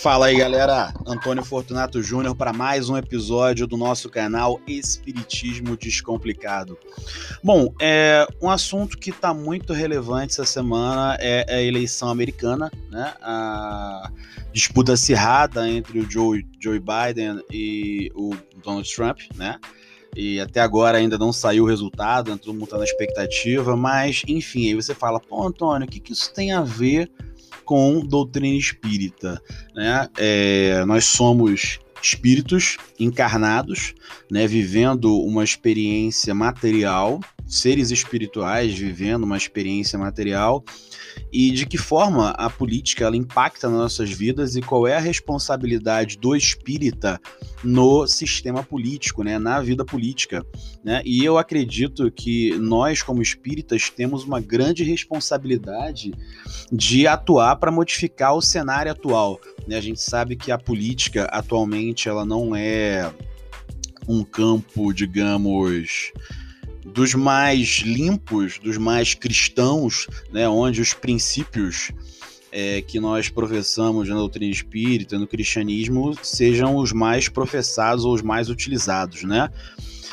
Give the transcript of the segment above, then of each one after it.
Fala aí, galera. Antônio Fortunato Júnior para mais um episódio do nosso canal Espiritismo Descomplicado. Bom, é um assunto que está muito relevante essa semana é a eleição americana, né? A disputa acirrada entre o Joe, Joe Biden e o Donald Trump, né? E até agora ainda não saiu o resultado, todo mundo na expectativa, mas enfim, aí você fala, pô, Antônio, o que, que isso tem a ver com doutrina espírita. Né? É, nós somos espíritos encarnados, né, vivendo uma experiência material, seres espirituais vivendo uma experiência material, e de que forma a política ela impacta nas nossas vidas e qual é a responsabilidade do espírita no sistema político, né, na vida política. Né? E eu acredito que nós, como espíritas, temos uma grande responsabilidade de atuar para modificar o cenário atual. Né? A gente sabe que a política atualmente ela não é um campo, digamos, dos mais limpos, dos mais cristãos, né, onde os princípios é, que nós professamos na doutrina espírita, no cristianismo, sejam os mais professados ou os mais utilizados, né?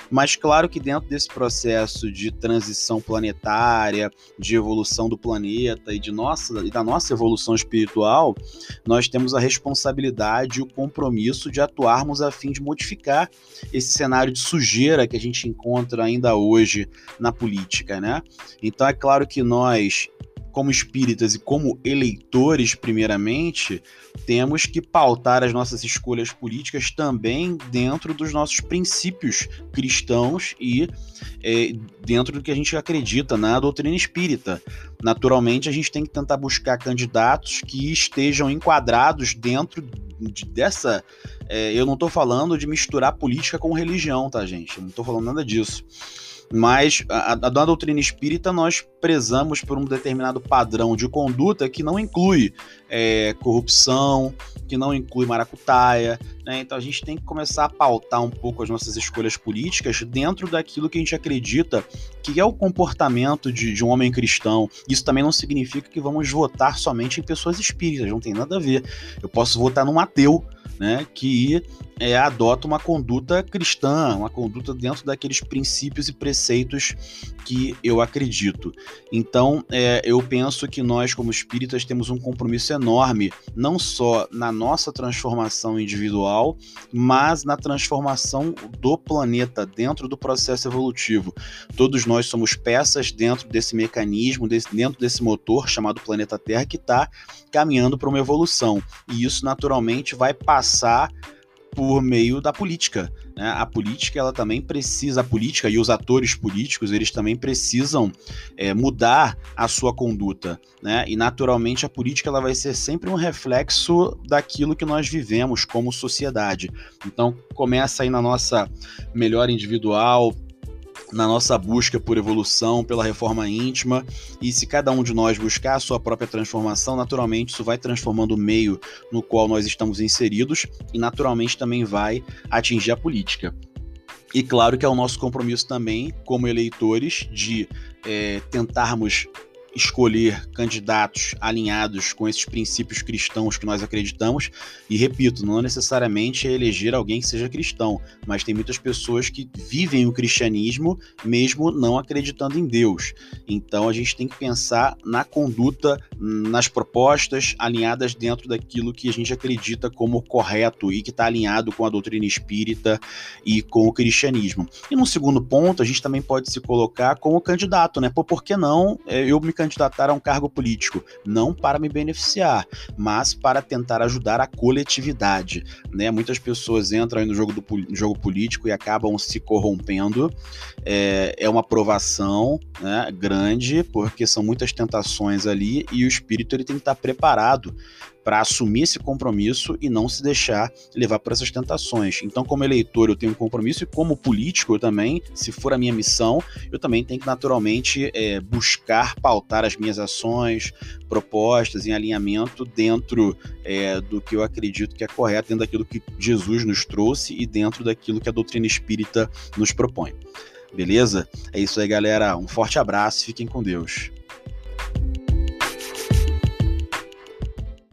Mas claro que dentro desse processo de transição planetária, de evolução do planeta e de nossa e da nossa evolução espiritual, nós temos a responsabilidade e o compromisso de atuarmos a fim de modificar esse cenário de sujeira que a gente encontra ainda hoje na política, né? Então é claro que nós como espíritas e como eleitores, primeiramente, temos que pautar as nossas escolhas políticas também dentro dos nossos princípios cristãos e é, dentro do que a gente acredita na doutrina espírita. Naturalmente, a gente tem que tentar buscar candidatos que estejam enquadrados dentro de, dessa. É, eu não estou falando de misturar política com religião, tá, gente? Eu não estou falando nada disso mas a, a, doutrina espírita nós prezamos por um determinado padrão de conduta que não inclui é, corrupção, que não inclui maracutaia, né? Então a gente tem que começar a pautar um pouco as nossas escolhas políticas dentro daquilo que a gente acredita que é o comportamento de, de um homem cristão. Isso também não significa que vamos votar somente em pessoas espíritas, não tem nada a ver. Eu posso votar num ateu, né, que é, adota uma conduta cristã, uma conduta dentro daqueles princípios e preceitos que eu acredito. Então, é, eu penso que nós, como espíritas, temos um compromisso enorme, não só na nossa transformação individual, mas na transformação do planeta dentro do processo evolutivo. Todos nós somos peças dentro desse mecanismo, desse, dentro desse motor chamado planeta Terra, que está caminhando para uma evolução. E isso, naturalmente, vai passar por meio da política. Né? A política ela também precisa, a política e os atores políticos eles também precisam é, mudar a sua conduta, né? E naturalmente a política ela vai ser sempre um reflexo daquilo que nós vivemos como sociedade. Então começa aí na nossa melhor individual, na nossa busca por evolução, pela reforma íntima, e se cada um de nós buscar a sua própria transformação, naturalmente isso vai transformando o meio no qual nós estamos inseridos e naturalmente também vai atingir a política. E claro que é o nosso compromisso também, como eleitores, de é, tentarmos escolher candidatos alinhados com esses princípios cristãos que nós acreditamos. E repito, não necessariamente é eleger alguém que seja cristão, mas tem muitas pessoas que vivem o cristianismo mesmo não acreditando em Deus. Então a gente tem que pensar na conduta, nas propostas alinhadas dentro daquilo que a gente acredita como correto e que está alinhado com a doutrina espírita e com o cristianismo. E no segundo ponto, a gente também pode se colocar como candidato, né? Pô, por que não é, eu me candidato candidatar a um cargo político? Não para me beneficiar, mas para tentar ajudar a coletividade. Né? Muitas pessoas entram no jogo, do, no jogo político e acabam se corrompendo. É, é uma provação né, grande, porque são muitas tentações ali e o espírito ele tem que estar preparado para assumir esse compromisso e não se deixar levar por essas tentações. Então, como eleitor, eu tenho um compromisso e como político, eu também, se for a minha missão, eu também tenho que naturalmente é, buscar pautar as minhas ações, propostas em alinhamento dentro é, do que eu acredito que é correto, dentro daquilo que Jesus nos trouxe e dentro daquilo que a doutrina espírita nos propõe. Beleza? É isso aí, galera. Um forte abraço, fiquem com Deus.